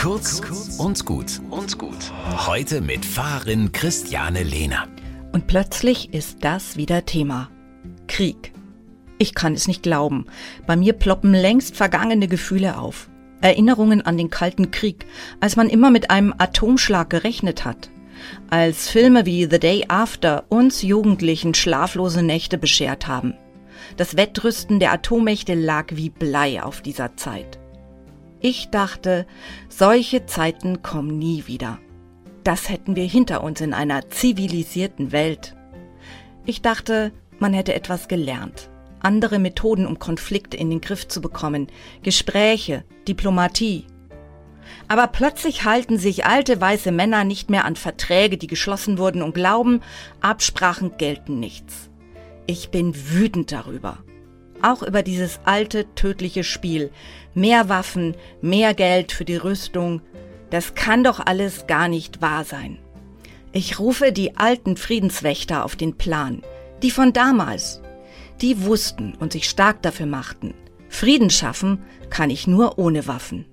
Kurz und gut und gut. Heute mit Fahrerin Christiane Lehner. Und plötzlich ist das wieder Thema. Krieg. Ich kann es nicht glauben. Bei mir ploppen längst vergangene Gefühle auf. Erinnerungen an den Kalten Krieg, als man immer mit einem Atomschlag gerechnet hat. Als Filme wie The Day After uns Jugendlichen schlaflose Nächte beschert haben. Das Wettrüsten der Atommächte lag wie Blei auf dieser Zeit. Ich dachte, solche Zeiten kommen nie wieder. Das hätten wir hinter uns in einer zivilisierten Welt. Ich dachte, man hätte etwas gelernt. Andere Methoden, um Konflikte in den Griff zu bekommen. Gespräche, Diplomatie. Aber plötzlich halten sich alte weiße Männer nicht mehr an Verträge, die geschlossen wurden und glauben, Absprachen gelten nichts. Ich bin wütend darüber. Auch über dieses alte, tödliche Spiel. Mehr Waffen, mehr Geld für die Rüstung. Das kann doch alles gar nicht wahr sein. Ich rufe die alten Friedenswächter auf den Plan. Die von damals. Die wussten und sich stark dafür machten. Frieden schaffen kann ich nur ohne Waffen.